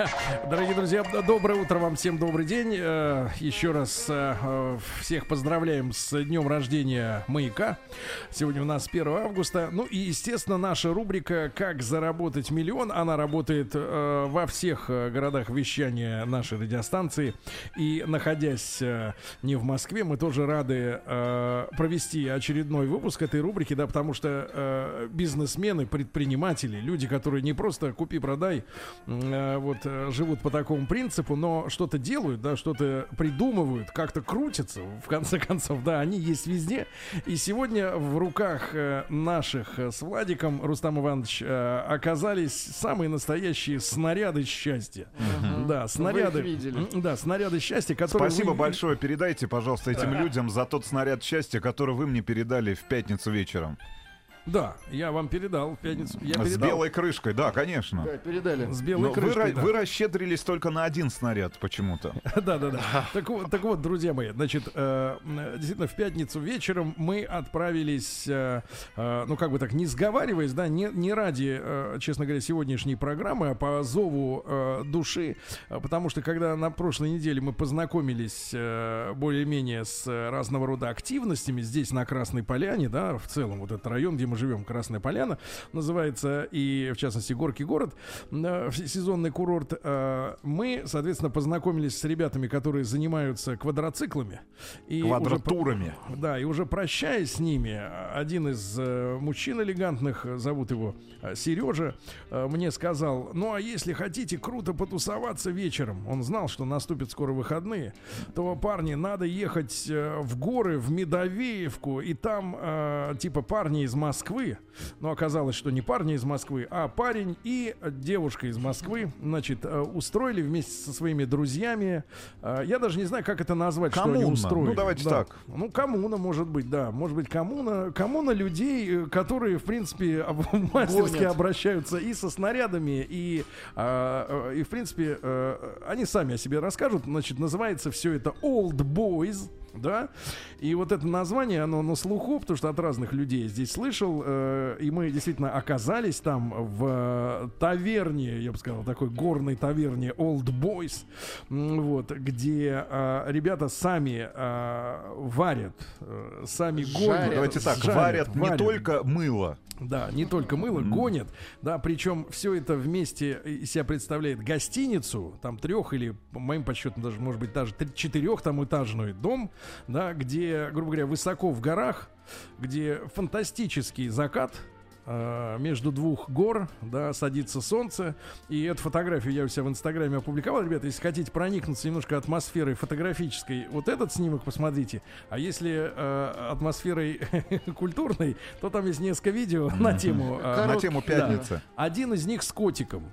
Дорогие друзья, доброе утро вам всем, добрый день. Э, Еще раз э, э, всех поздравляем с днем рождения «Маяка». Сегодня у нас 1 августа. Ну и, естественно, наша рубрика «Как заработать миллион». Она работает во всех городах вещания нашей радиостанции. И, находясь не в Москве, мы тоже рады провести очередной выпуск этой рубрики, да, потому что бизнесмены, предприниматели, люди, которые не просто купи-продай, вот живут по такому принципу, но что-то делают, да, что-то придумывают, как-то крутятся, в конце концов, да, они есть везде. И сегодня в руках э, наших э, с Владиком, Рустам Иванович, э, оказались самые настоящие снаряды счастья. Да, снаряды. видели. М, Да, снаряды счастья, которые Спасибо вы- большое. Передайте, пожалуйста, этим людям за тот снаряд счастья, который вы мне передали в пятницу вечером. Да, я вам передал в пятницу. Я С передал. белой крышкой, да, конечно. Да, передали. С белой Но вы, крышкой, ра- да. вы расщедрились только на один снаряд почему-то. Да, да, да. Так вот, так вот, друзья мои, значит, э, действительно, в пятницу вечером мы отправились, э, э, ну, как бы так, не сговариваясь, да, не, не ради, э, честно говоря, сегодняшней программы, а по зову э, души, потому что когда на прошлой неделе мы познакомились э, более-менее с разного рода активностями здесь, на Красной Поляне, да, в целом, вот этот район, где мы живем, Красная Поляна, называется, и, в частности, Горький город, э, сезонный курорт, э, мы, соответственно, познакомились с ребятами, которые занимаются квадроциклами. И уже Квадратурами. про- да, и уже прощаясь с ними, один из э, мужчин элегантных, зовут его Сережа, мне сказал, ну а если хотите круто потусоваться вечером, он знал, что наступят скоро выходные, то, парни, надо ехать в горы, в Медовеевку, и там, типа, парни из Москвы, но оказалось, что не парни из Москвы, а парень и девушка из Москвы, значит, э, устроили вместе со своими друзьями, э, я даже не знаю, как это назвать, что они Коммуна. устроили. Ну, давайте Да. так. Ну, коммуна, может быть, да. Может быть, коммуна, коммуна людей, э, которые, в принципе, мастерски Гонят. обращаются и со снарядами, и, и в принципе, они сами о себе расскажут. Значит, называется все это Old Boys. Да, и вот это название, оно на слуху, потому что от разных людей здесь слышал, э, и мы действительно оказались там в э, таверне, я бы сказал, такой горной таверне Old Boys, вот, где э, ребята сами э, варят, э, сами Жарят. гонят. Давайте так, жарят, варят не варят. только мыло. Да, не только мыло, гонят, да, причем все это вместе из себя представляет гостиницу, там трех или, по моим подсчетам, даже, может быть, даже четырех там этажный дом, да, где, грубо говоря, высоко в горах, где фантастический закат, э, между двух гор, да, садится солнце. И эту фотографию я у себя в Инстаграме опубликовал. Ребята, если хотите проникнуться немножко атмосферой фотографической, вот этот снимок посмотрите. А если э, атмосферой культурной, то там есть несколько видео на тему... э, На тему да. пятницы. один из них с котиком.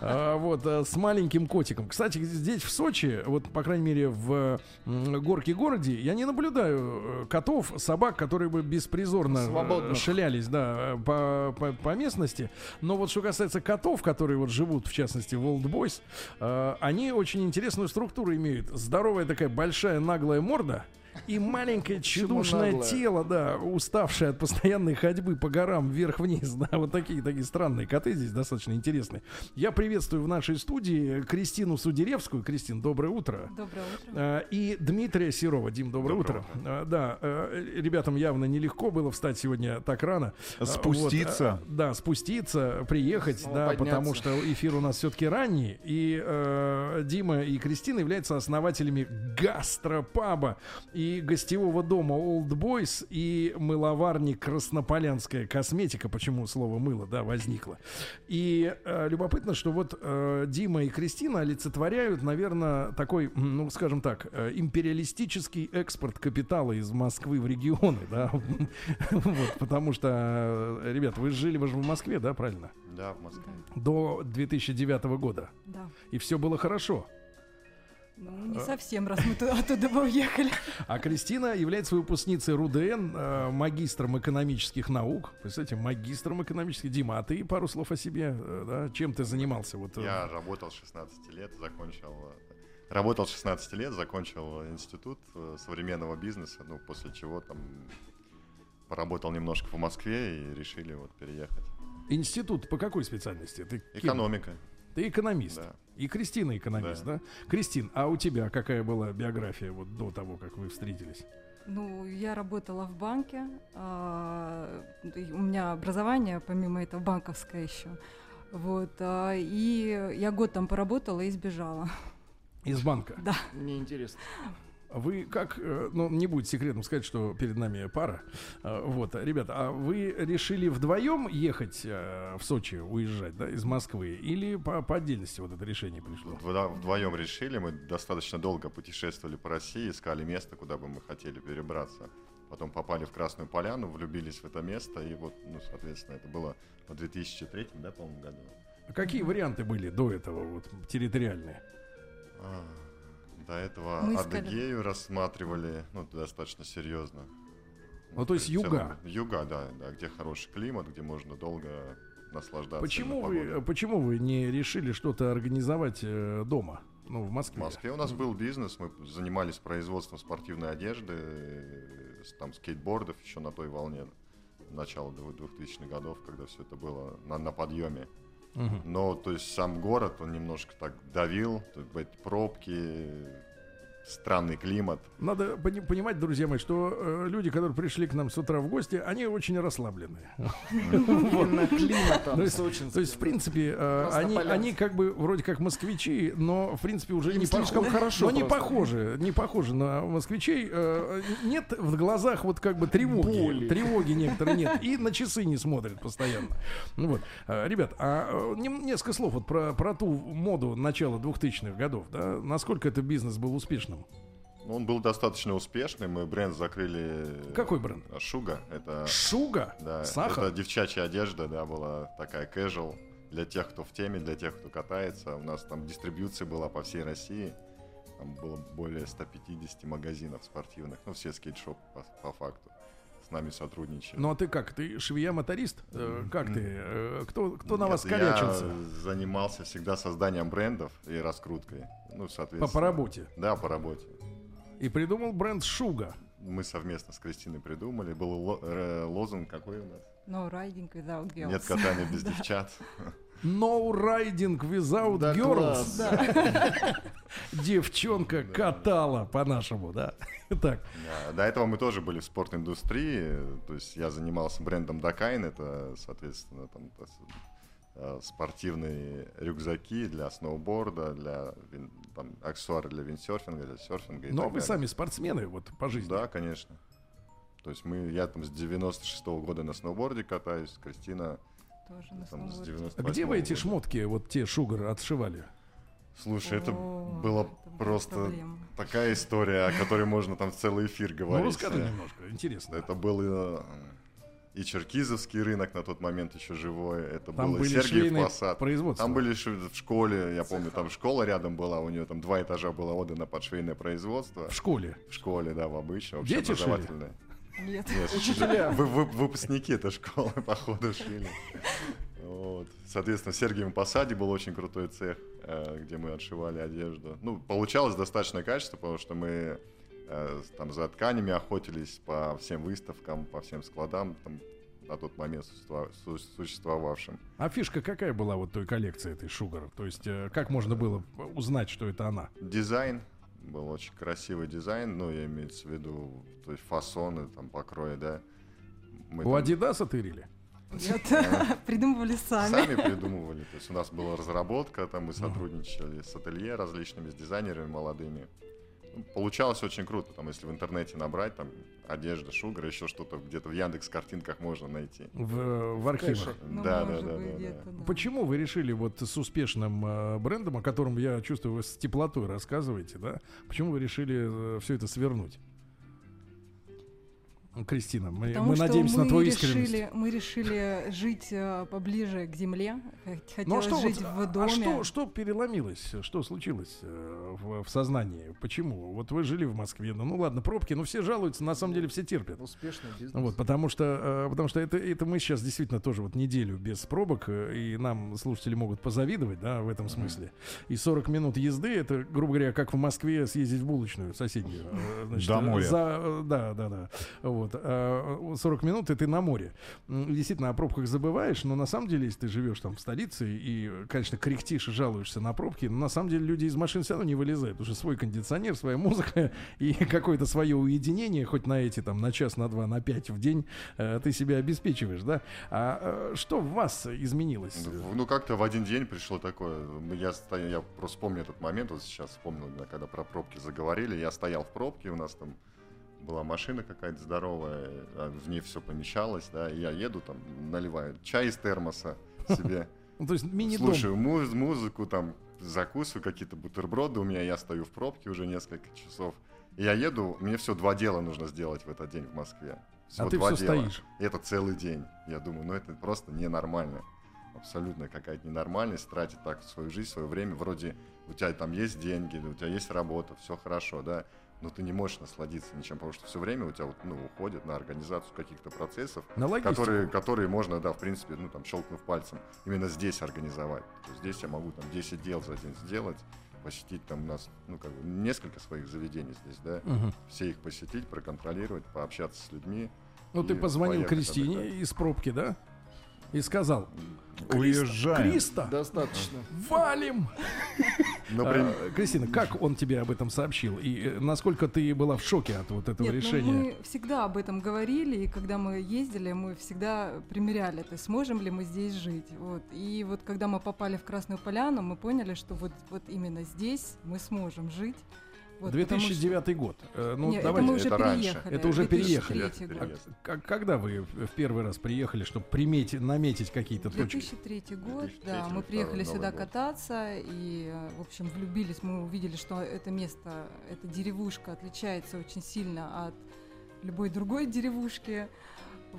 А, Вот, э, с маленьким котиком. Кстати, здесь в Сочи, вот, по крайней мере, в м, Горке городе, я не наблюдаю э, котов, собак, которые бы беспризорно э, Свободных. шалялись, да, по, по, по местности. Но вот что касается котов, которые вот живут, в частности, в Old Boys, э, они очень интересную структуру имеют. Здоровая такая большая наглая морда, и маленькое чудушное тело, да, уставшее от постоянной ходьбы по горам вверх-вниз, да, вот такие такие странные коты здесь достаточно интересные. Я приветствую в нашей студии Кристину Судеревскую. Кристин, доброе утро. Доброе утро. Э, И Дмитрия Серова. Дим, доброе, утро. Э, Да, э, ребятам явно нелегко было встать сегодня так рано. Э, Спуститься. вот, Да, спуститься, приехать, Снова да, подняться. потому что эфир у нас все-таки ранний. И э, Дима и Кристина являются основателями гастропаба и гостевого дома Old Boys и мыловарни Краснополянская косметика. Почему слово мыло, да, возникло. И э, любопытно, что вот э, Дима и Кристина олицетворяют, наверное, такой, ну, скажем так, э, империалистический экспорт капитала из Москвы в регионы, да, вот, потому что, э, ребят, вы жили, вы же в Москве, да, правильно? Да, в Москве. До 2009 года. Да. И все было хорошо. Ну, не совсем, раз мы туда, оттуда бы уехали. А Кристина является выпускницей РУДН, э, магистром экономических наук. Представляете, магистром экономических. Дима, а ты пару слов о себе, э, да? Чем ты занимался? Вот, э, Я работал 16 лет, закончил... Работал 16 лет, закончил институт современного бизнеса, ну, после чего там поработал немножко в Москве и решили вот переехать. Институт по какой специальности? Ты кем? Ты экономист. Да. И Кристина экономист, да. Да. Кристин, а у тебя какая была биография вот до того, как вы встретились? Ну, я работала в банке. а, у меня образование, помимо этого, банковское еще. Вот. а, и я год там поработала и сбежала. Из банка. Да. Мне интересно. Вы как, э, ну, не будет секретом сказать, что перед нами пара. Э, Вот, ребята, а вы решили вдвоем ехать э, в Сочи, уезжать, да, из Москвы? Или по, по отдельности вот это решение пришло? Вдво- Вдвоем решили, мы достаточно долго путешествовали по России, искали место, куда бы мы хотели перебраться. Потом попали в Красную Поляну, влюбились в это место, и вот, ну, соответственно, это было в 2003, да, по-моему, году. А Какие варианты были до этого, вот, территориальные? А, До этого Мы Адыгею рассматривали, ну, достаточно серьезно. Ну, то есть целом, юга. Юга, да, да, где хороший климат, где можно долго наслаждаться. Почему вы, почему вы не решили что-то организовать э, дома, ну, в В Москве? Москве у нас был бизнес, мы занимались производством спортивной одежды, э, там скейтбордов еще на той волне начала 2000-х годов, когда все это было на, на подъеме. Но, то есть, сам город, он немножко так давил, эти пробки, странный климат. Надо пони- понимать, друзья мои, что э, люди, которые пришли к нам с утра в гости, они очень расслаблены. То есть, сочинским. то есть, в принципе, э, они, как бы вроде как москвичи, но в принципе уже не слишком хорошо но не похожи, не похожи на москвичей. Э, Нет в глазах вот как бы тревоги, тревоги некоторые нет, и на часы не смотрят постоянно. Ну вот, ребят, а несколько слов вот про ту моду начала 2000-х годов, да? Насколько этот бизнес был успешным? Ну, Он был достаточно успешный, мы бренд закрыли... Какой бренд? А, Шуга, это... Шуга, Да, сахар. это девчачья одежда, да, была такая casual для тех, кто в теме, для тех, кто катается. У нас там дистрибьюция была по всей России. Там было более 150 магазинов спортивных, ну, все скейт-шопы по, по факту. С нами сотрудничали. Ну а ты как? Ты швея-моторист? Э, Как ты? Э, Кто, кто на Нет, вас корячился? Я занимался всегда созданием брендов и раскруткой. Ну, соответственно. По, по работе. Да, по работе. И придумал бренд Шуга. Мы совместно с Кристиной придумали. Был ло- э, лозунг какой у нас? No riding without girls. Нет катания без девчат. No riding without Да, girls. Да. Девчонка катала по-нашему, да? Так. Да, До этого мы тоже были в спорт-индустрии, то есть я занимался брендом Dakine, это, соответственно, там э, спортивные рюкзаки для сноуборда, для там, аксессуары для виндсерфинга, для серфинга и Но вы далее. сами спортсмены вот по жизни. Да, конечно. То есть мы, я там с 96 года на сноуборде катаюсь, Кристина Тоже на там с сноуборде. 98 А Где вы эти года. шмотки, вот те Sugar, отшивали? Слушай, это О, было это была просто проблема. такая история, о которой можно там целый эфир Ну, говорить. расскажи немножко, интересно. Это был э, и Черкизовский рынок на тот момент еще живой. Это Там был Сергиев Посад. производства. Там были в школе, я помню, там школа рядом была, у нее там два этажа было отдано под швейное производство. В школе. В школе, да, в обычном, Дети общеобразовательной. Нет. Нет, Учителя. вы- вы- выпускники этой школы, походу, шили. Вот. Соответственно, в Сергиевом Посаде был очень крутой цех, э, где мы отшивали одежду. Ну, получалось достаточно качество, потому что мы там за тканями охотились по всем выставкам, по всем складам, там, на тот момент существова- су- существовавшим. А фишка какая была вот той коллекции этой шугар? То есть э, как можно было узнать, что это она? Дизайн был очень красивый дизайн, ну, я имею в виду, то есть фасоны, там, покрои, да. Мы У там- Адидаса тырили? Нет. Придумывали сами. Сами придумывали. То есть у нас была разработка, там мы сотрудничали с ателье различными, с дизайнерами молодыми. Получалось очень круто. Там, если в интернете набрать, там одежда, шугар, еще что-то где-то в Яндекс картинках можно найти. В, в архивах. Ну, да, да, да, быть, да, да. да. Почему вы решили вот с успешным э, брендом, о котором я чувствую, вы с теплотой рассказываете, да? Почему вы решили все это свернуть? Кристина, мы, Потому мы надеемся мы на твою решили, искренность. Мы решили жить э, поближе к земле. Хот- Ну а Хотелось что, жить вот, в а доме. что, что переломилось? Что случилось э, в, в сознании? Почему? Вот вы жили в Москве, ну, ну ладно, пробки, но все жалуются, на самом деле все терпят. Успешный бизнес. Вот, потому что, э, потому что это, это мы сейчас действительно тоже вот неделю без пробок, э, и нам слушатели могут позавидовать, да, в этом смысле. И 40 минут езды, это, грубо говоря, как в Москве съездить в булочную соседнюю. э, значит, До моря. За, э, да, да, да. Вот. А, 40 минут, и ты на море. Действительно, о пробках забываешь, но на самом деле, если ты живешь там в столице и, конечно, кряхтишь и жалуешься на пробки, но на самом деле люди из машин все равно не вылезают. Уже свой кондиционер, своя музыка и какое-то свое уединение, хоть на эти там на час, на два, на пять в день э, ты себя обеспечиваешь, да? А э, что в вас изменилось? Ну, как-то в один день пришло такое. Я, стоя- я просто помню этот момент, вот сейчас вспомнил, да, когда про пробки заговорили. Я стоял в пробке, у нас там была машина какая-то здоровая, а в ней все помещалось, да, и я еду там, наливаю чай из термоса себе, Ну, то есть мини-дом. слушаю муз- музыку, там, закусываю какие-то бутерброды у меня, я стою в пробке уже несколько часов. Я еду, мне все два дела нужно сделать в этот день в Москве. Всего А ты два все дела. стоишь. Это целый день. Я думаю, ну это просто ненормально. Абсолютно какая-то ненормальность тратить так свою жизнь, свое время. Вроде у тебя там есть деньги, у тебя есть работа, все хорошо, да, но ты не можешь насладиться ничем, потому что все время у тебя вот, ну, уходит на организацию каких-то процессов, На логистику. которые, которые можно, да, в принципе, ну, там, щелкнув пальцем, именно здесь организовать. То есть здесь я могу там 10 дел за день сделать, посетить там у нас, ну, как бы, несколько своих заведений здесь, да, Мгм. все их посетить, проконтролировать, пообщаться с людьми. Ну, ты позвонил Кристине отдыхать. из пробки, да? И сказал, Уезжаем. Криста, Достаточно. валим! Например, А, Кристина, как он тебе об этом сообщил? И э, насколько ты была в шоке от вот этого Нет, ну, решения? мы всегда об этом говорили, и когда мы ездили, мы всегда примеряли, то есть сможем ли мы здесь жить. Вот. И вот когда мы попали в Красную Поляну, мы поняли, что вот, вот именно здесь мы сможем жить. Вот, потому что- 2009 год. Э, Ну, Нет, это давайте. мы уже Это раньше. переехали. Это уже 2003 переехали. Как- когда вы в первый раз приехали, чтобы приметить, наметить какие-то точки? 2003 год, 2003 да, мы приехали сюда год. кататься и, э, в общем, влюбились. Мы увидели, что это место, эта деревушка отличается очень сильно от любой другой деревушки.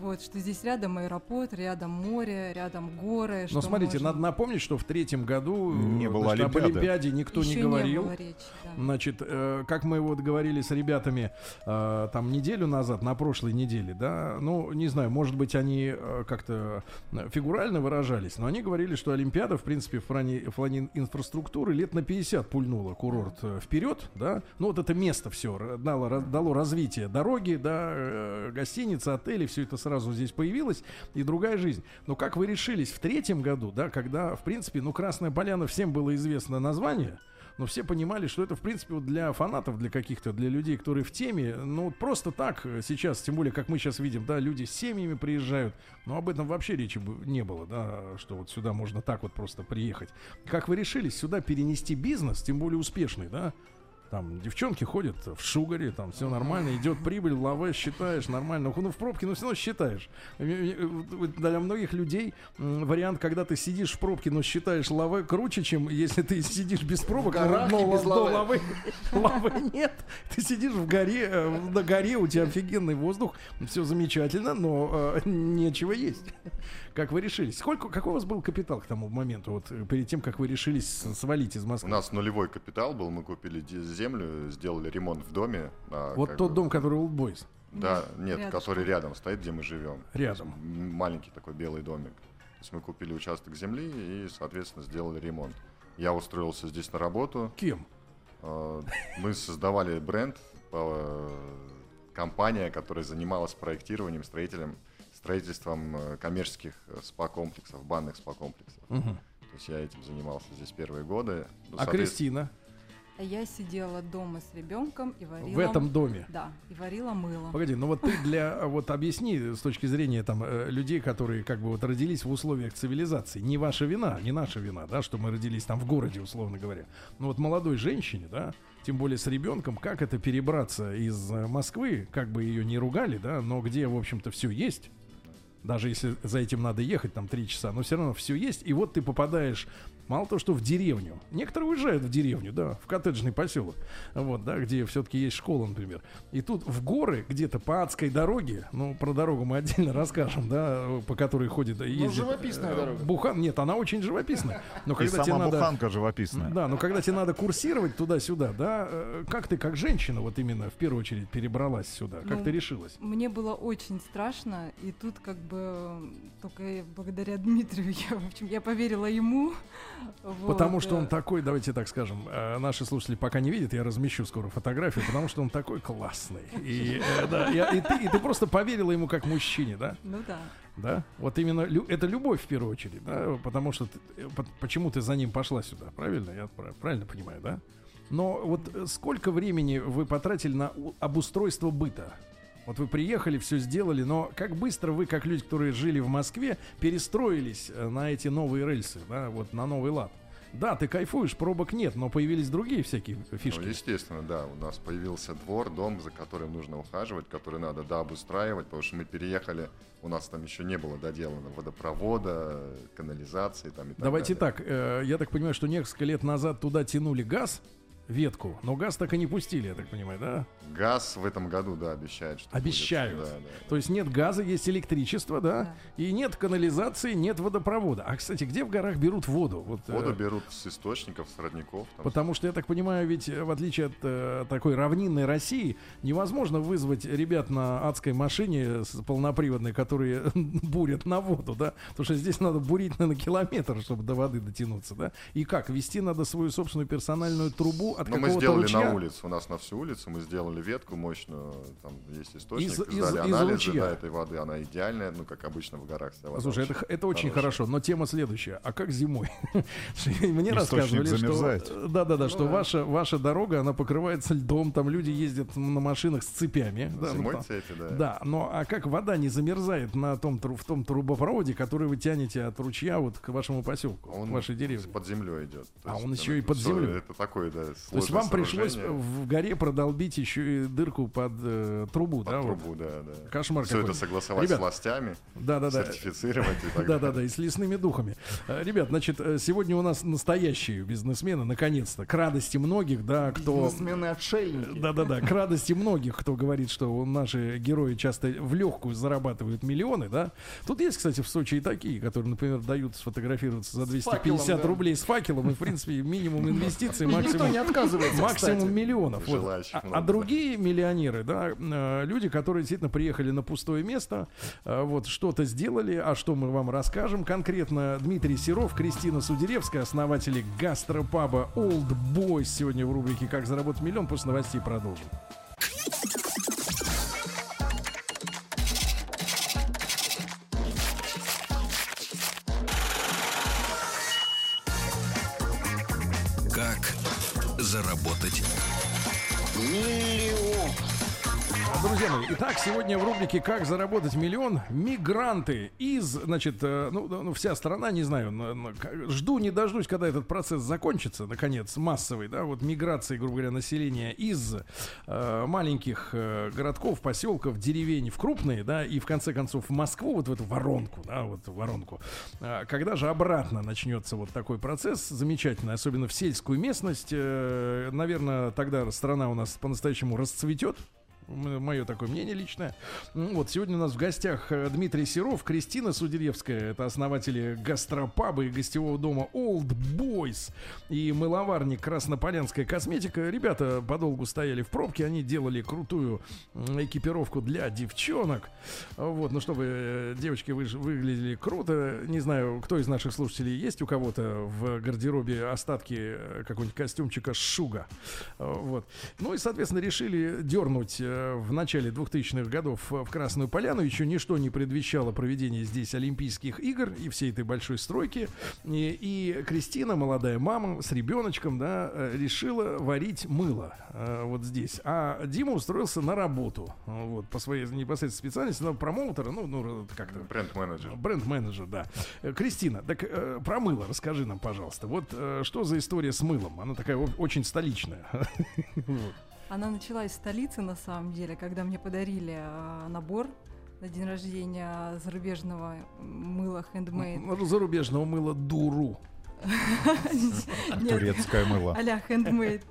Вот, что здесь рядом аэропорт, рядом море, рядом горы. Но смотрите, можно- надо напомнить, что в третьем году Не было значит, об Олимпиады. Олимпиаде никто Ещё не говорил. было речи, да. Значит, э, как мы вот говорили с ребятами э, там неделю назад, на прошлой неделе, да, ну, не знаю, может быть, они э, как-то э, фигурально выражались, но они говорили, что Олимпиада, в принципе, в плане, в плане инфраструктуры лет на 50 пульнула курорт э, вперед, да, ну, вот это место все дало, дало развитие дороги, да, э, гостиницы, отели, все это сразу здесь появилось, и другая жизнь. Но как вы решились в третьем году, да, когда, в принципе, ну, Красная Поляна всем было известно название, но все понимали, что это, в принципе, вот для фанатов, для каких-то, для людей, которые в теме, ну, просто так сейчас, тем более, как мы сейчас видим, да, люди с семьями приезжают, но об этом вообще речи не было, да, что вот сюда можно так вот просто приехать. Как вы решились сюда перенести бизнес, тем более успешный, да? Там девчонки ходят в шугаре, там все нормально, идет прибыль, лаве, считаешь нормально. Ну, в пробке, но все равно считаешь. Э, э, вот Для многих людей вариант, когда ты сидишь в пробке, но считаешь лаве круче, чем если ты сидишь без пробок, но- горах но, и без но лавы, лавы нет. Ты сидишь в горе, э, на горе, у тебя офигенный воздух, все замечательно, но э, нечего есть. Как вы решились? Сколько, какой у вас был капитал к тому моменту, вот э, перед тем, как вы решились свалить из У Москвы? нас нулевой капитал был, мы купили землю, сделали ремонт в доме. а, Вот тот бы- дом, который Old Boys. Да, нет, Рядышком. который рядом стоит, где мы живем. Рядом. Маленький такой белый домик. То есть мы купили участок земли и, соответственно, сделали ремонт. Я устроился здесь на работу. Кем? А, Мы создавали бренд, э, компания, которая занималась проектированием, строителем, строительством э, коммерческих э, спа-комплексов, банных спа-комплексов. Мгм. То есть я этим занимался здесь первые годы. Ну, А Кристина А я сидела дома с ребенком и варила... в этом доме? Да, и варила мыло. Погоди, ну вот ты для вот объясни с точки зрения там э, людей, которые как бы вот родились в условиях цивилизации. Не ваша вина, не наша вина, да, что мы родились там в городе, условно говоря. Но вот молодой женщине, да, тем более с ребенком, как это перебраться из э, Москвы, как бы ее не ругали, да, но где, в общем-то, все есть. Даже если за этим надо ехать там три часа, но все равно все есть. И вот ты попадаешь Мало того, что в деревню. Некоторые уезжают в деревню, да, в коттеджный поселок. Вот, да, где все-таки есть школа, например. И тут в горы, где-то по адской дороге, ну, про дорогу мы отдельно расскажем, да, по которой ходит, ездит. живописная э, дорога. Бухан, нет, она очень живописная. Но И когда тебе сама надо... буханка живописная. Да, но когда тебе надо курсировать туда-сюда, да, э, как ты, как женщина, вот именно в первую очередь перебралась сюда, как Ну, ты решилась? Мне было очень страшно, и тут как бы м, только благодаря Дмитрию я, в общем, я поверила ему. Вот, Потому что э, он такой, давайте так скажем, э, наши слушатели пока не видят, я размещу скоро фотографию, потому что он такой классный. И, э, да, и, и ты, и ты просто поверила ему как мужчине, да? Ну да. Да? Вот именно лю- это любовь в первую очередь, да? Потому что ты- э, по- почему ты за ним пошла сюда, правильно? Я прав- правильно понимаю, да? Но вот э, сколько времени вы потратили на обустройство быта? Вот вы приехали, все сделали, но как быстро вы, как люди, которые жили в Москве, перестроились э, на эти новые рельсы, да, вот на новый лад? Да, ты кайфуешь, пробок нет, но появились другие всякие фишки. Ну, естественно, да. У нас появился двор, дом, за которым нужно ухаживать, который надо, да, обустраивать, потому что мы переехали, у нас там еще не было доделано водопровода, канализации там и так Давайте далее. так, э, я так понимаю, что несколько лет назад туда тянули газ, ветку, но газ так и не пустили, я так понимаю, да? Газ в этом году, да, обещают, что будет. Обещают. Да, да. То есть нет газа, есть электричество, да? Да. И нет канализации, нет водопровода. А, кстати, где в горах берут воду? Вот, э, Воду берут с источников, с родников. там. Потому что, я так понимаю, ведь э, в отличие от э, такой равнинной России, невозможно вызвать ребят на адской машине с полноприводной, которые бурят на воду, да? Потому что здесь надо бурить на километр, чтобы до воды дотянуться, да? И как? Вести надо свою собственную персональную трубу от Но мы какого-то сделали ручья? на улице, у нас на всю улицу мы сделали ветку мощную, там есть источник, Из- из- сдали из анализы ручья. да, этой воды, она идеальная, ну, как обычно в горах вся вода. Слушай, это, очень это очень хорошая. хорошо, но тема следующая. А как зимой? Мне Источник рассказывали, замерзает. что... Да-да-да, что ваша, ваша дорога, она покрывается льдом, там люди ездят на машинах с цепями. да, ну, Зимой там. цепи, да. Да, но а как вода не замерзает на том, в том трубопроводе, который вы тянете от ручья вот к вашему поселку, Он к вашей деревне? под землей идет. А есть он еще и под землей. Это такой, да, То есть вам пришлось в горе продолбить еще и дырку под э, трубу, Под да? вот? трубу, да, да. Кошмар Все это согласовать Ребят, с властями, Да-да-да. сертифицировать и так Да, да, далее. да, и с лесными духами. Э, Ребят, значит, э, сегодня у нас настоящие бизнесмены, наконец-то, к радости многих, да, кто... Бизнесмены-отшельники. Да-да-да, к радости многих, кто говорит, что наши герои часто в легкую зарабатывают миллионы, да. Тут есть, кстати, в Сочи и такие, которые, например, дают сфотографироваться за 250 факелом, да. рублей с факелом, и, в принципе, минимум инвестиций, Никто максимум не отказывается, максимум кстати. миллионов. Вот. А, а другие миллионеры, да, э, люди, которые действительно приехали на пустое место, э, вот что-то сделали, а что мы вам расскажем конкретно. Дмитрий Серов, Кристина Судеревская, основатели гастропаба Old Boys сегодня в рубрике «Как заработать миллион». После новостей продолжим. Итак, сегодня в рубрике «Как заработать миллион» мигранты из, значит, э, ну, ну, вся страна, не знаю, жду не дождусь, когда этот процесс закончится, наконец, массовый, да, вот миграции, грубо говоря, населения из э, маленьких э, городков, поселков, деревень в крупные, да, и в конце концов в Москву, вот в эту воронку, да, вот в воронку. А Когда же обратно начнется вот такой процесс замечательный, особенно в сельскую местность, э, наверное, тогда страна у нас по-настоящему расцветет, Мое такое мнение личное. Вот сегодня у нас в гостях э, Дмитрий Серов, Кристина Судеревская, это основатели гастропаба и гостевого дома Old Boys и мыловарник Краснополянская косметика. Ребята подолгу стояли в пробке, они делали крутую экипировку для девчонок. Вот, ну чтобы э, девочки вы- выглядели круто. Не знаю, кто из наших слушателей есть у кого-то в гардеробе остатки э, какого-нибудь костюмчика Шуга. Вот. Ну и, соответственно, решили дернуть в начале 2000-х годов э, в Красную Поляну. Еще ничто не предвещало проведение здесь Олимпийских игр и всей этой большой стройки. И, и Кристина, молодая мама с ребеночком, да, э, решила варить мыло э, вот здесь. А Дима устроился на работу. э, Вот, по своей непосредственной специальности, на промоутера, ну, ну, как-то Бренд-менеджер. Бренд-менеджер, да. Э, Кристина, так э, про мыло расскажи нам, пожалуйста. Вот э, что за история с мылом? Она такая очень столичная. Она началась в столице, на самом деле, когда мне подарили а, набор на день рождения зарубежного мыла handmade. Зарубежного мыла дуру. Турецкое мыло. а-ля handmade.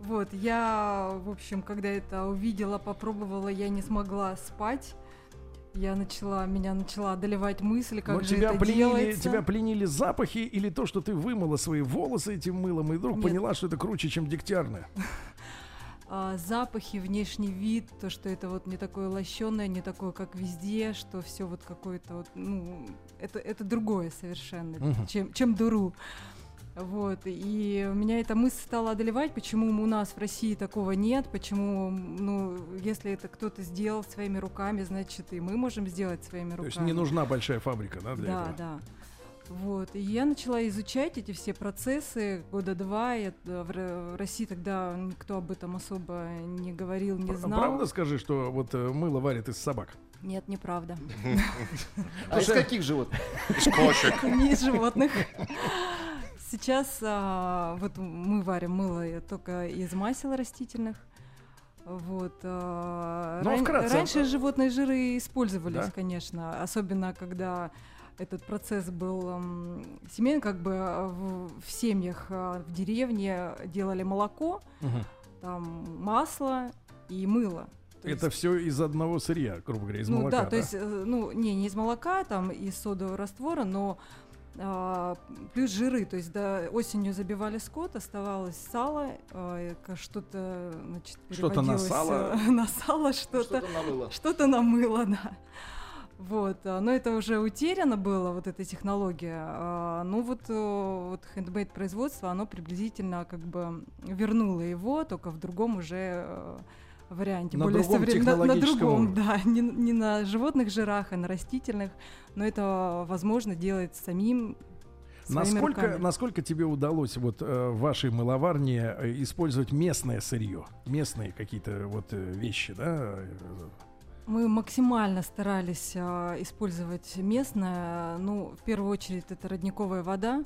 Вот, я, в общем, когда это увидела, попробовала, я не смогла спать. Я начала, меня начала одолевать мысль, как Но же тебя это пленили, делается. тебя пленили запахи или то, что ты вымыла свои волосы этим мылом и вдруг Нет. поняла, что это круче, чем дегтярное. А, запахи, внешний вид, то, что это вот не такое лощеное, не такое, как везде, что все вот какое-то вот, ну, это, это другое совершенно, Мгм. чем, чем дуру. Вот, и меня эта мысль стала одолевать, почему у нас в России такого нет, почему, ну, если это кто-то сделал своими руками, значит, и мы можем сделать своими То руками. есть не нужна большая фабрика, да, для Да, этого? да. Вот. И я начала изучать эти все процессы года два. Я, э, в России тогда никто об этом особо не говорил, не Пр- знал. Правда скажи, что вот э, мыло варят из собак? Нет, неправда. А из каких животных? Из кошек. Не из животных. Сейчас а, вот мы варим мыло только из масел растительных. Вот. а, Ну, а ран- вкратце, Раньше а- животные жиры использовались, Да? конечно, особенно когда этот процесс был м, семейный, как бы а, в, в семьях а, в деревне делали молоко, Мгм. там масло и мыло. То Это есть- все из одного сырья, грубо говоря, из ну молока. да, то есть, э, ну, не, не из молока, там, из содового раствора, но а, плюс жиры, то есть да, осенью забивали скот, оставалось сало, э, что-то, значит, Что-то на сало? э, на сало, что-то, Что-то намыло. что-то намыло, да. Вот, а, но это уже утеряно было, вот эта технология. А, Ну вот, э, вот хендмейд производство, оно приблизительно как бы вернуло его, только в другом уже э, варианте. На более другом современ- на- на, другом, уровне. да, не, не на животных жирах, а на растительных, но это возможно делать самим. Насколько, руками. насколько тебе удалось вот э, в вашей мыловарне э, использовать местное сырье, местные какие-то вот э, вещи, да? Мы максимально старались а, использовать местное. Ну, в первую очередь, это родниковая вода,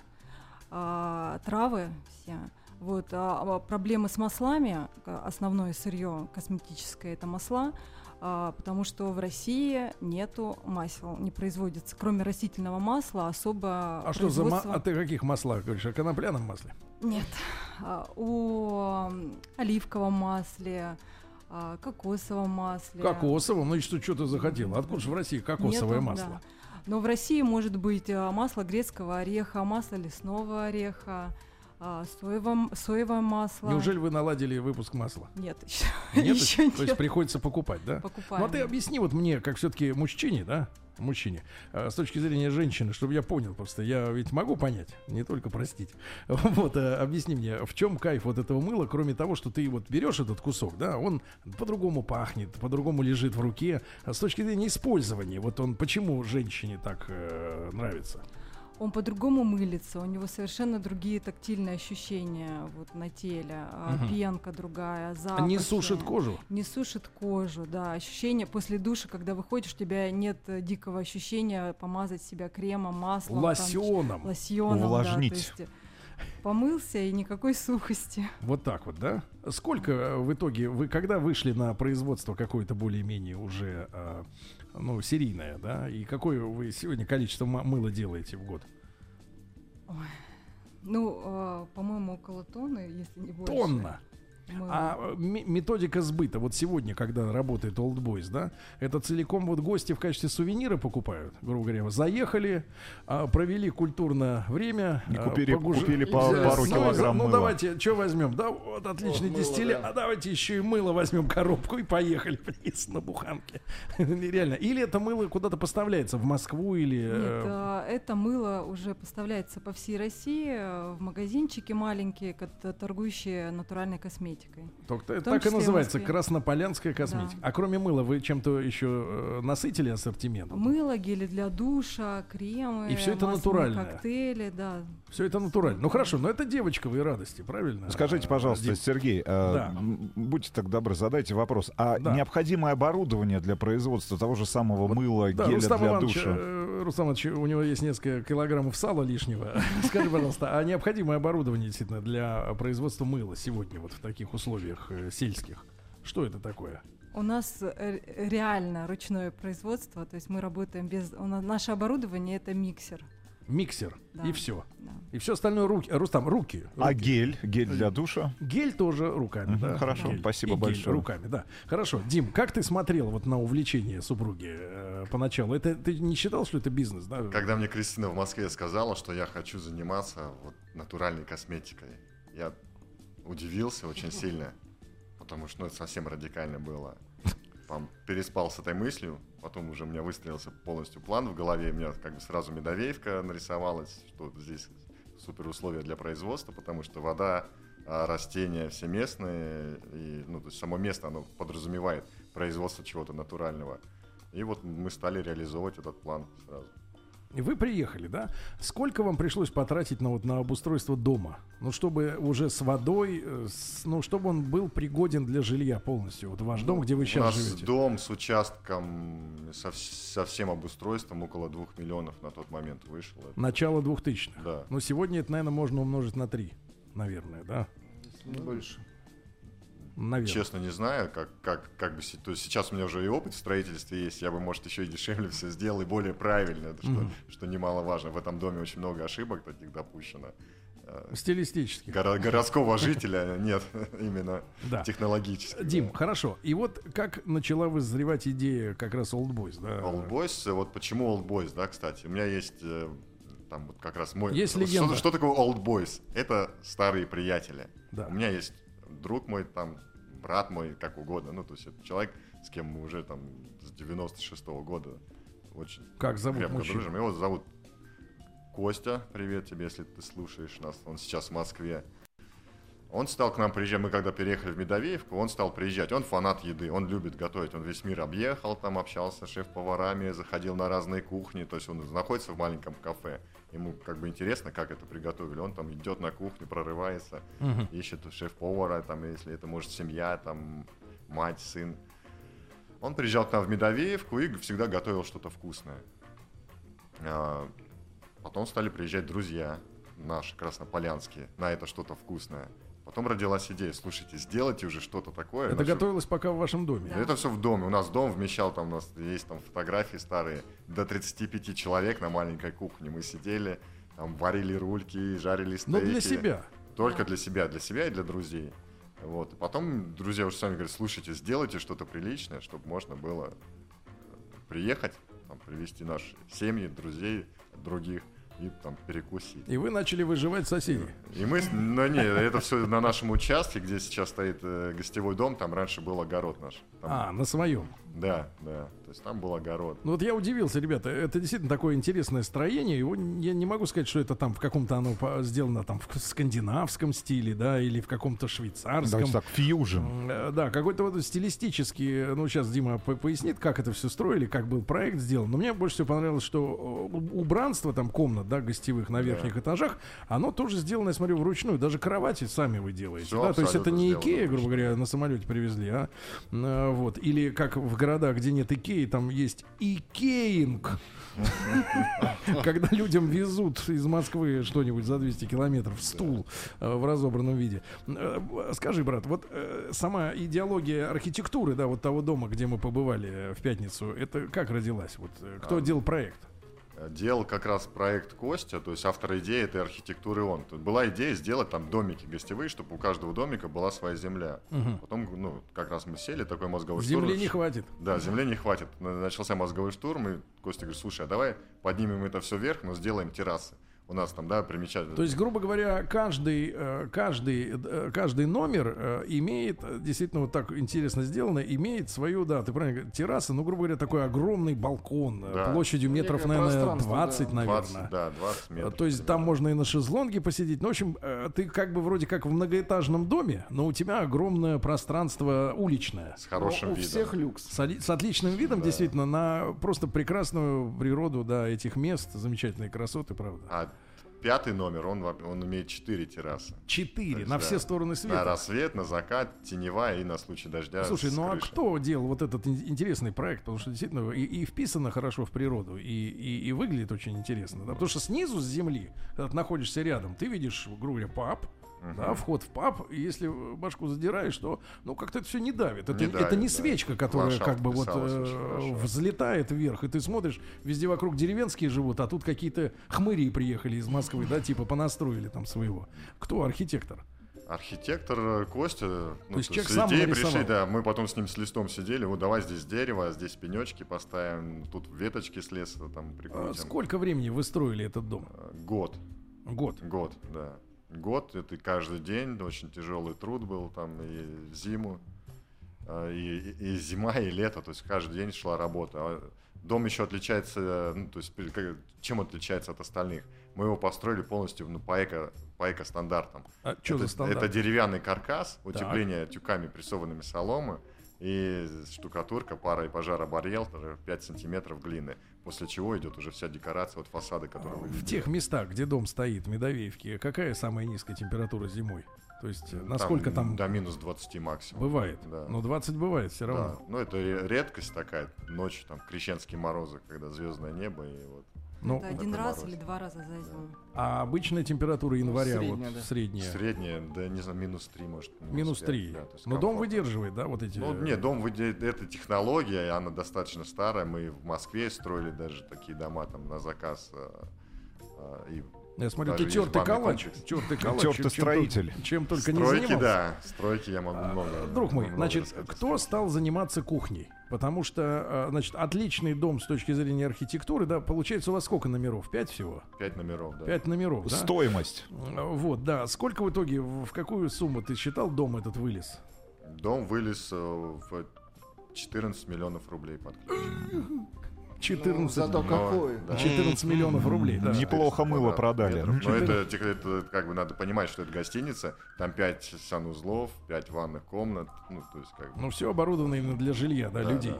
а, травы все. Вот, а, а проблемы с маслами, основное сырье косметическое это масла, а, потому что в России нету масел, не производится, кроме растительного масла особо. А что за ма- А ты о каких маслах говоришь? О конопляном масле? Нет, а, о оливковом масле, а, кокосовом масле. Кокосовым? Ну и что, что ты захотела? Откуда же в России кокосовое Нету, масло? да. Но в России может быть а, масло грецкого ореха, масло лесного ореха, а, соевом- соевое масло. Неужели вы наладили выпуск масла? Нет, еще, Нет? еще То нет. есть приходится покупать, да? Покупаем. Ну а ты объясни вот мне, как все-таки мужчине, да? Мужчине, а, с точки зрения женщины, чтобы я понял просто, я ведь могу понять, не только простить. Вот, а, объясни мне, в чем кайф вот этого мыла, кроме того, что ты вот берешь этот кусок, да, он по-другому пахнет, по-другому лежит в руке. А с точки зрения использования, вот он почему женщине так э, нравится? Он по-другому мылится, у него совершенно другие тактильные ощущения вот на теле, а, Мгм. пенка другая, А запахи. не сушит кожу? Не сушит кожу, да. Ощущение после душа, когда выходишь, у тебя нет э, дикого ощущения помазать себя кремом, маслом. там, Лосьоном. лосьоном, Увлажнить. Да, э, помылся и никакой сухости. Вот так вот, да? Сколько э, в итоге вы когда вышли на производство какое-то более-менее уже э, ну серийное, да? И какое вы сегодня количество мыла делаете в год? Ну, э, по-моему, около тонны, если не больше. Тонна. Мы- А э, ме- методика сбыта, вот сегодня, когда работает Old Boys, да, это целиком вот гости в качестве сувенира покупают, грубо говоря, заехали, а, провели культурно время, И а, купили, погуж- купили И по- взяли пару с- Ну, килограмм ну мыла. давайте, что возьмем? Да, вот отличный мыло, дистиллят. да. А давайте еще и мыло возьмем коробку и поехали вниз на буханке. Нереально. Или это мыло куда-то поставляется в Москву или. Нет, э, а, это мыло уже поставляется по всей России э, в магазинчики маленькие, торгующие натуральной косметикой. Том так и числе в называется краснополянская косметика. Да. А кроме мыла вы чем-то еще э, насытили ассортимент? Мыло, гели для душа, кремы, И всё это натуральное. коктейли, да. Все это натурально. Ну хорошо, но это девочковые радости, правильно? Скажите, А, пожалуйста, Дим? Сергей, э, Да. будьте так добры, задайте вопрос. А Да. необходимое оборудование для производства того же самого мыла, Да, геля Рустам для Иванович, душа? э, Рустам Иванович, у него есть несколько килограммов сала лишнего. Скажи, пожалуйста, а необходимое оборудование действительно для производства мыла сегодня вот в таких условиях э, сельских? Что это такое? У нас э, реально ручное производство, то есть мы работаем без... у нас- наше оборудование — это миксер. Миксер Да. и все. Да. И все остальное руки. э, Рустам, руки. А руки. гель? Гель для душа? Гель тоже руками, Мгм, да. хорошо, Гель. спасибо И гель большое. руками, да. Хорошо, Дим, как ты смотрел вот на увлечение супруги э, поначалу? Это ты не считал, что это бизнес, да? Когда мне Кристина в Москве сказала, что я хочу заниматься вот натуральной косметикой, я удивился очень сильно, потому что ну, это совсем радикально было. Там переспал с этой мыслью, потом уже у меня выстроился полностью план в голове, у меня как бы сразу медовеевка нарисовалась, что здесь супер условия для производства, потому что вода, а, растения все местные, и, ну, то есть само место, оно подразумевает производство чего-то натурального. И вот мы стали реализовывать этот план сразу. И Вы приехали, да? Сколько вам пришлось потратить на, вот, на обустройство дома? Ну, чтобы уже с водой, э, с- ну, чтобы он был пригоден для жилья полностью. Вот ваш дом, где вы У сейчас нас живете. дом с участком, со, со всем обустройством около двух миллионов на тот момент вышел. Это- Начало 2000-х. Да. Но сегодня это, наверное, можно умножить на 3, наверное, да? Не больше. Наверное. Честно не знаю, как, как, как бы... То есть сейчас у меня уже и опыт в строительстве есть, я бы, может, еще и дешевле все сделал, и более правильно, что, Мгм. что немаловажно. В этом доме очень много ошибок таких допущено. Э, Стилистически. горо- городского жителя нет, именно Да. технологически. Дим, хорошо. И вот как начала вызревать идея как раз Old Boys, да? Old Boys, э, вот почему Old Boys, да, кстати. У меня есть э, там вот как раз мой... Есть что, легенда. что такое Old Boys? Это старые приятели. Да. У меня есть друг мой, там, брат мой, как угодно. Ну, то есть это человек, с кем мы уже там с 96-го года очень Как зовут крепко мужчину? дружим. Его зовут Костя, привет тебе, если ты слушаешь нас. Он сейчас в Москве. Он стал к нам приезжать, мы когда переехали в Медовеевку, он стал приезжать. Он фанат еды, он любит готовить, он весь мир объехал, там общался с шеф-поварами, заходил на разные кухни, то есть он находится в маленьком кафе. Ему как бы интересно, как это приготовили. Он там идет на кухню, прорывается, Мгм. ищет шеф-повара, там, если это может семья, там, мать, сын. Он приезжал к нам в Медовеевку и всегда готовил что-то вкусное. А, Потом стали приезжать друзья наши, краснополянские, на это что-то вкусное. Потом родилась идея, слушайте, сделайте уже что-то такое. Это готовилось пока в вашем доме. Да. Это все в доме. У нас дом вмещал, там у нас есть там фотографии старые, до 35 человек на маленькой кухне. Мы сидели, там варили рульки, жарили стейки. Но для себя. Только для себя, для себя и для друзей. Вот. И потом друзья уже сами говорят, слушайте, сделайте что-то приличное, чтобы можно было приехать, там, привести наши семьи, друзей, других и там перекусить. И вы начали выживать соседей. И мы, ну не, это все на нашем участке, где сейчас стоит э, гостевой дом, там раньше был огород наш. Там- А, на своем. Да, да, то есть там был огород. Ну вот я удивился, ребята, это действительно такое интересное строение. Его я не могу сказать, что это там в каком-то оно сделано там в скандинавском стиле, да, или в каком-то швейцарском. Давайте так, фьюжн. Э, Да, какой-то вот стилистический, ну сейчас Дима по- пояснит, как это все строили, как был проект сделан. Но мне больше всего понравилось, что э, убранство там комнат, да, гостевых на верхних этажах, оно тоже сделано, я смотрю, вручную. Даже кровати сами вы делаете. Всё да? То есть это не Икея, грубо говоря, на самолете привезли, а э, вот. Или как в городах, где нет Икеи, там есть Икеинг. Когда людям везут из Москвы что-нибудь за 200 километров, стул э, в разобранном виде. Э, Скажи, брат, вот э, сама идеология архитектуры, да, вот того дома, где мы побывали в пятницу, это как родилась? Вот кто А, делал проект? Делал как раз проект Костя, то есть автор идеи этой архитектуры он. Тут была идея сделать там домики гостевые, чтобы у каждого домика была своя земля. Мгм. Потом, ну, как раз мы сели, такой мозговой Земли штурм. не хватит. Да, земли не хватит. Начался мозговой штурм, и Костя говорит, слушай, а давай поднимем это все вверх, но сделаем террасы. У нас там, да, примечательно. То есть, грубо говоря, каждый, э, каждый, э, каждый номер э, имеет, действительно, вот так интересно сделано, имеет свою, да, ты правильно говоришь, терраса, ну, грубо говоря, такой огромный балкон Да. площадью метров, Некое наверное, пространство, 20, да. наверное. 20, да, 20 метров. То есть там можно и на шезлонге посидеть. Ну, в общем, ты как бы вроде как в многоэтажном доме, но у тебя огромное пространство уличное. С хорошим Но у видом. всех люкс. С, с отличным видом, действительно, на просто прекрасную природу, да, этих мест, замечательные красоты, правда. А пятый номер, он, он имеет 4 террасы. Четыре, есть, на да, все стороны На света. рассвет, на закат, теневая и на случай дождя. Слушай, ну а кто делал вот этот ин- интересный проект? Потому что действительно и, и вписано хорошо в природу, и, и, и выглядит очень интересно. да? Потому что снизу с земли, когда ты находишься рядом, ты видишь, грубо говоря, паб, да, вход в паб, и если башку задираешь, то, ну, как-то это все не давит. Это Не давит, это не да. свечка, которая Ландшафт как бы вот э, взлетает вверх, и ты смотришь, везде вокруг деревенские живут, а тут какие-то хмыри приехали из Москвы, да, типа понастроили там своего. Кто архитектор? Архитектор э, Костя, ну, есть то есть сам идеи пришли, да, мы потом с ним с листом сидели, вот давай здесь дерево, а здесь пенечки поставим, тут веточки с леса там А прикрутим. Сколько времени вы строили этот дом? Э, Год, Год. год, да. Год, это каждый день, очень тяжелый труд был там и зиму, э, и, и- и зима, и лето, то есть каждый день шла работа. А Дом еще отличается, ну, то есть чем отличается от остальных? Мы его построили полностью ну, по, эко, по эко-стандартам. А что это, за стандарт? это деревянный каркас, утепление тюками прессованными соломы и штукатурка, пара и пожаробарьер 5 сантиметров глины. После чего идет уже вся декорация от фасада, который вы В тех местах, где дом стоит, в Медовеевке, какая самая низкая температура зимой? То есть насколько там, До минус 20 максимум. бывает? Да. Но 20 бывает все Да. равно. Ну, это ре- редкость такая, ночью, там, крещенские морозы, когда звездное небо, и вот Ну, это один раз мороз. или два раза за зиму. А обычная температура января, средняя, вот да. средняя, среднее, да, не знаю, минус 3, может. минус пять, 3. да, Но дом выдерживает, да, вот эти... Ну, нет, дом выде- это технология, и она достаточно старая. Мы в Москве строили даже такие дома там на заказ. а, а, и Я смотрю, даже ты тертый калач. комплекс. Тертый калач. Тертый чем- чем строитель. только- Чем только не стройки, занимался. да, стройки я могу А, много. Друг мой, много значит, рассказать. кто стал заниматься кухней? Потому что, э, значит, отличный дом с точки зрения архитектуры, да, получается у вас сколько номеров? Пять всего? Пять номеров, да. Пять номеров, да? Стоимость. Э, Вот, да. Сколько в итоге, в какую сумму ты считал дом этот вылез? Дом вылез э, в 14 миллионов рублей под ключ. 14, Ну, зато какой. да. 14 миллионов рублей, да. Неплохо мыло продали. Но Четыре- это, это как бы надо понимать, что это гостиница. Там 5 санузлов, 5 ванных комнат. Ну, то есть как бы... Ну, все оборудовано именно для жилья, да, Да, людей.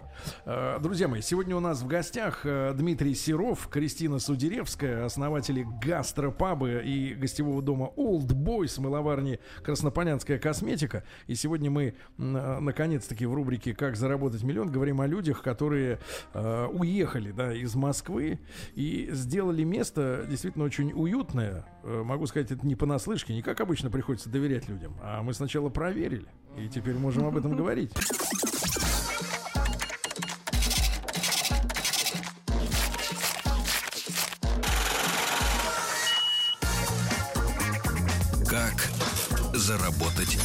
Э, Друзья мои, сегодня у нас в гостях э, Дмитрий Серов, Кристина Судеревская, основатели гастропаба и гостевого дома Old Boys, мыловарни Краснополянская косметика. И сегодня мы, э, наконец-таки, в рубрике «Как заработать миллион» говорим о людях, которые э, уехали да, из Москвы и сделали место действительно очень уютное. Э, Могу сказать, это не понаслышке, не как обычно приходится доверять людям, а мы сначала проверили. И теперь можем об этом говорить. Как заработать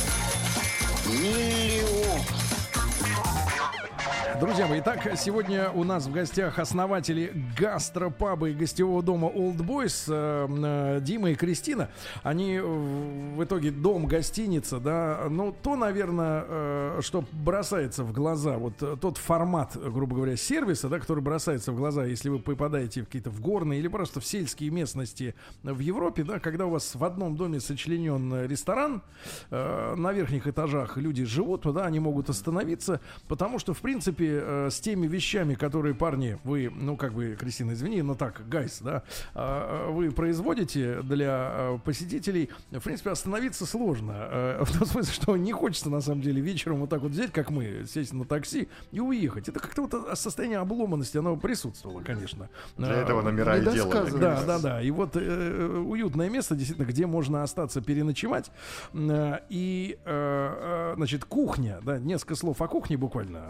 Друзья мои, итак, сегодня у нас в гостях основатели гастропаба и гостевого дома Old Boys э, э, Дима и Кристина. Они в итоге дом, гостиница, да, ну, то, наверное, э, что бросается в глаза, вот э, тот формат, грубо говоря, сервиса, да, который бросается в глаза, если вы попадаете в какие-то в горные или просто в сельские местности в Европе, да, когда у вас в одном доме сочленен ресторан, э, на верхних этажах люди живут, да, они могут остановиться, потому что, в принципе, э, с теми вещами, которые парни, вы, ну, как бы, Кристина, извини, но так, гайс, да, э, вы производите для э, посетителей, в принципе, остановиться сложно. Э, В том смысле, что не хочется, на самом деле, вечером вот так вот взять, как мы, сесть на такси и уехать. Это как-то вот состояние обломанности, оно присутствовало, конечно. Для Э, этого номера и делали. да, да, да. И вот э, уютное место, действительно, где можно остаться переночевать. Э, И, э, э, значит, кухня, да, несколько слов о кухне буквально,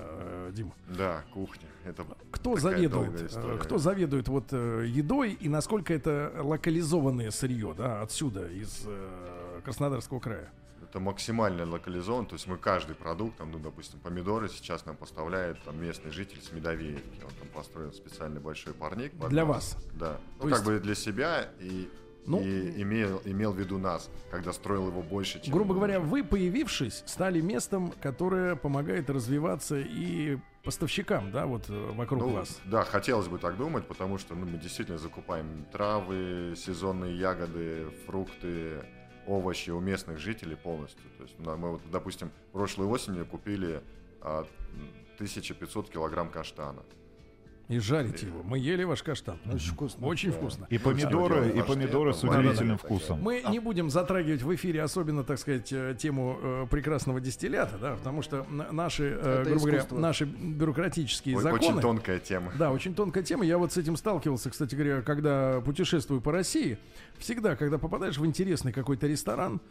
э, Дим. Да, кухня. Это Кто заведует? э. Кто заведует вот э, едой и насколько это локализованное сырье, да, отсюда, из э, Краснодарского края? Это максимально локализован, то есть мы каждый продукт, там, ну, допустим, помидоры сейчас нам поставляет там, местный житель с Медовеевки. Он там построил специальный большой парник. Для нас. вас? Да. То Ну, есть- как бы для себя и, Ну- и имел, имел в виду нас, когда строил его больше, чем... Грубо говоря, вы, появившись, стали местом, которое помогает развиваться и поставщикам, да, вот э, вокруг Ну, вас. Да, хотелось бы так думать, потому что ну, мы действительно закупаем травы, сезонные ягоды, фрукты, овощи у местных жителей полностью. То есть на- мы, вот, допустим, прошлой осенью купили а, 1500 килограмм каштана. И жарите его. Мы ели ваш каштан. Очень вкусно. Очень вкусно. И помидоры, и помидоры с удивительным вкусом. Мы не будем затрагивать в эфире особенно, так сказать, э, тему э, прекрасного дистиллята, да, потому что наши, э, грубо говоря, наши бюрократические законы. Очень тонкая тема. Да, очень тонкая тема. Я вот с этим сталкивался, кстати говоря, когда путешествую по России. Всегда, когда попадаешь в интересный какой-то ресторан,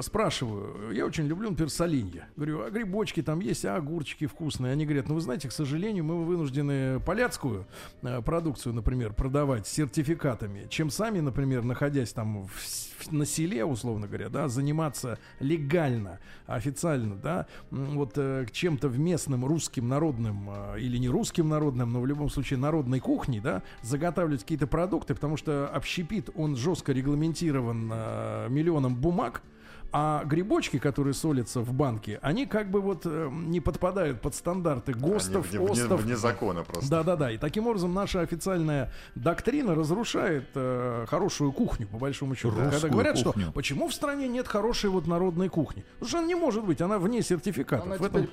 спрашиваю, я очень люблю, например, соленья. Говорю, а грибочки там есть, а огурчики вкусные. Они говорят, ну вы знаете, к сожалению, мы вынуждены поляцкую э, продукцию, например, продавать сертификатами, чем сами, например, находясь там в в- на селе, условно говоря, да, заниматься легально, официально, да, вот э, чем-то в местным русским народным э, или не русским народным, но в любом случае народной кухне, да, заготавливать какие-то продукты, потому что общепит, он жестко регламентирован миллионом бумаг, а грибочки, которые солятся в банке, они как бы вот э, не подпадают под стандарты ГОСТов, Они вне, вне- ОСТов. вне закона просто. Да, да, да. И таким образом наша официальная доктрина разрушает э, хорошую кухню, по большому счету. Когда Русскую говорят, кухню. что почему в стране нет хорошей вот народной кухни? Потому что она не может быть, она вне сертификатов. Она в, этом,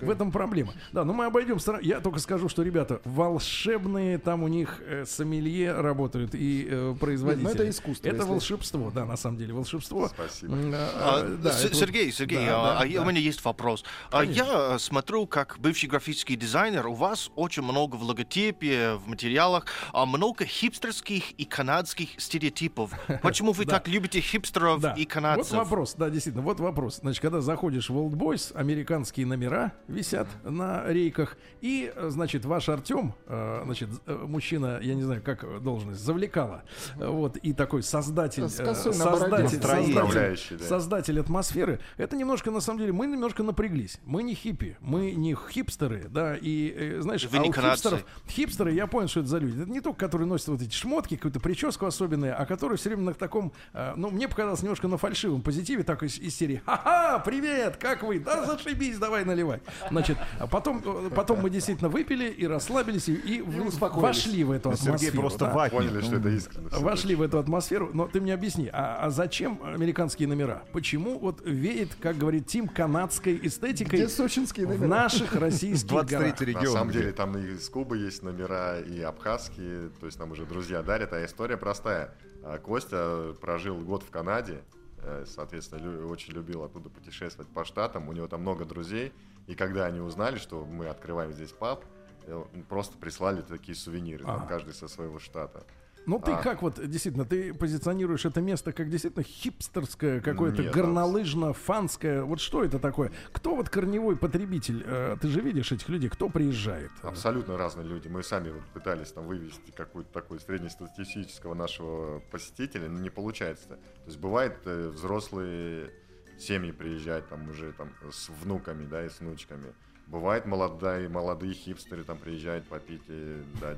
в этом проблема. Да, но мы обойдем стороной. Я только скажу, что ребята волшебные, там у них э, сомелье работают и э, производители. Нет, ну это искусство, Это если- волшебство, да, на самом деле, волшебство. Спасибо. А, а, да, С- это Сергей, Сергей, Да, а, да, а я- да. у меня есть вопрос. А Я э, смотрю, как бывший графический дизайнер, у вас очень много в логотипе, в материалах, а много хипстерских и канадских стереотипов. Почему вы так любите хипстеров и канадцев? Вот вопрос, да, действительно, вот вопрос. Значит, когда заходишь в Old Boys, американские номера висят на рейках, и, э, значит, ваш Артем, э, значит, э, мужчина, я не знаю, как должность, завлекала, э, вот, и такой создатель, э, создатель, создатель, Управляющий, да. Создатель атмосферы, это немножко, на самом деле, мы немножко напряглись. Мы не хиппи, мы не хипстеры, да, и, э, знаешь, Вы а не у хипстеров, хипстеры, я понял, что это за люди. Это не только, которые носят вот эти шмотки, какую-то прическу особенную, а которые все время на таком, э, ну, мне показалось немножко на фальшивом позитиве, так из, из серии «Ха-ха, привет, как вы? Да зашибись, давай наливай». Значит, а потом, э, потом мы действительно выпили и расслабились, и, и вошли в эту атмосферу. Сергей просто да. ватник. Поняли, что это искренне. всё Вошли в эту атмосферу, но ты мне объясни, а, а зачем американские номера? Почему вот веет, как говорит Тим, канадской эстетикой Где сочинские в номера? наших российских горах? 23 На регион. самом где- деле там и из Кубы есть номера, и абхазские, то есть нам уже друзья дарят, а история простая. А, Костя прожил год в Канаде, э, соответственно, очень любил оттуда путешествовать по штатам, у него там много друзей, и когда они узнали, что мы открываем здесь паб, э, просто прислали такие сувениры, там, Ага. каждый со своего штата. Ну ты А. как вот, действительно, ты позиционируешь это место как действительно хипстерское, какое-то горнолыжно-фанское. Вот что это такое? Кто вот корневой потребитель? Э, Ты же видишь этих людей, кто приезжает? Абсолютно разные люди. Мы сами вот пытались там вывести какую-то такую среднестатистического нашего посетителя, но не получается. То есть бывает э, взрослые семьи приезжают там уже там с внуками, да, и с внучками. Бывает молодые, молодые хипстеры там приезжают попить и да,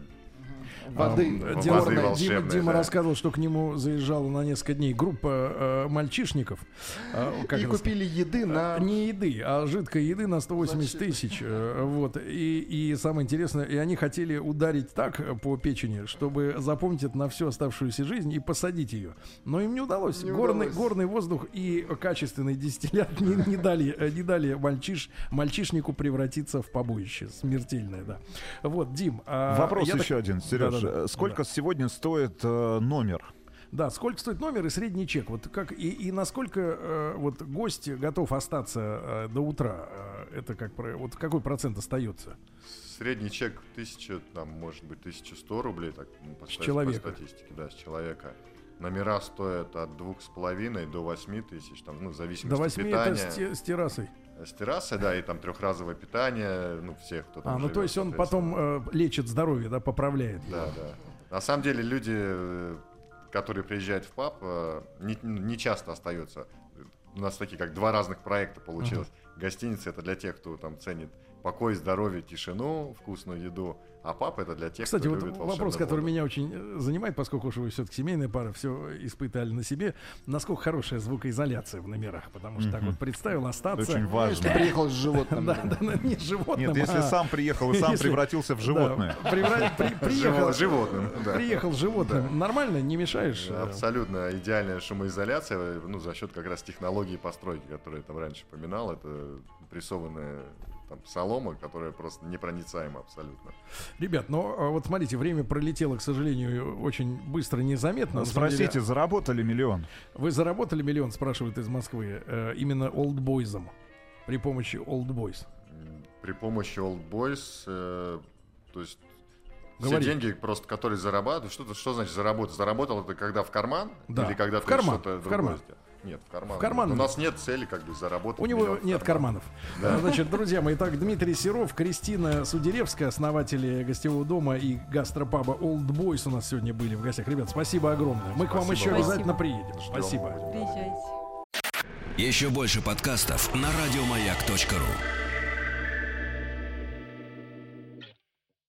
Воды. А, воды Дима, волшебные, Дима, Дима да. рассказывал, что к нему заезжала на несколько дней группа э, мальчишников. Э, как И это купили еды на... Не еды, а жидкой еды на 180 тысяч. э, Вот. И, и самое интересное, и они хотели ударить так э, по печени, чтобы запомнить это на всю оставшуюся жизнь и посадить ее. Но им не удалось. Не горный, удалось. горный воздух и качественный дистиллят не, не дали, э, не дали мальчиш, мальчишнику превратиться в побоище. Смертельное, да. Вот, Дим. а, Вопрос я так- еще один, Сереж. Да-да-да. Сколько сегодня стоит э, номер? Да, сколько стоит номер и средний чек? Вот как и, и насколько э, вот гость готов остаться э, до утра? Э, это как вот какой процент остается? Средний чек 1000, там, может быть, 1100 рублей, так, ну, по, ста- человека. по статистике, да, с человека. Номера стоят от двух с половиной до 8 тысяч, там, ну, в зависимости До от 8 питания. это с, с террасой. С террасы, да, и там трехразовое питание, ну, всех, кто там А, ну живет, то есть он потом э, лечит здоровье, да, поправляет. Да, да. На самом деле люди, э, которые приезжают в паб, э, не, не часто остаются. У нас такие как два разных проекта получилось. Гостиница это для тех, кто там ценит покой, здоровье, тишину, вкусную еду, а паб это для тех, Кстати, кто вот любит вопрос, который воду. меня очень э, занимает, поскольку уж вы все-таки семейная пара, все испытали на себе, насколько хорошая звукоизоляция в номерах, потому что так вот представил Это остаться. очень Если важно. приехал с животным. Да, да, да, не с животным. Нет, если а сам приехал и сам если- превратился в животное. приехал, Живо- животным, да. приехал животным. Нормально, не мешаешь? Абсолютно идеальная шумоизоляция, ну, за счет как раз технологии постройки, которые я там раньше упоминал, это прессованная там солома, которая просто непроницаема абсолютно. Ребят, ну а вот смотрите, время пролетело, к сожалению, очень быстро, незаметно. На самом деле, Спросите, заработали миллион? вы заработали миллион, спрашивают из Москвы, э, именно олдбойзом при помощи Old Boys. М, При помощи Old Boys, э, то есть Говори. все деньги, просто которые зарабатывают, что, что значит заработать? Заработал это когда в карман? Да, Или когда в ты карман, что-то в другое карман. сделал? Нет, в карман. В карман. У нас нет цели как бы заработать. У него нет карман. карманов. Значит, друзья мои, так, Дмитрий Серов, Кристина Судеревская, основатели гостевого дома и гастропаба Old Boys у нас сегодня были в гостях. Ребят, спасибо огромное. Мы к вам Спасибо еще вам. обязательно Спасибо. приедем. Ждем. Спасибо. Приезжайте. Еще больше подкастов на радиомаяк.ру.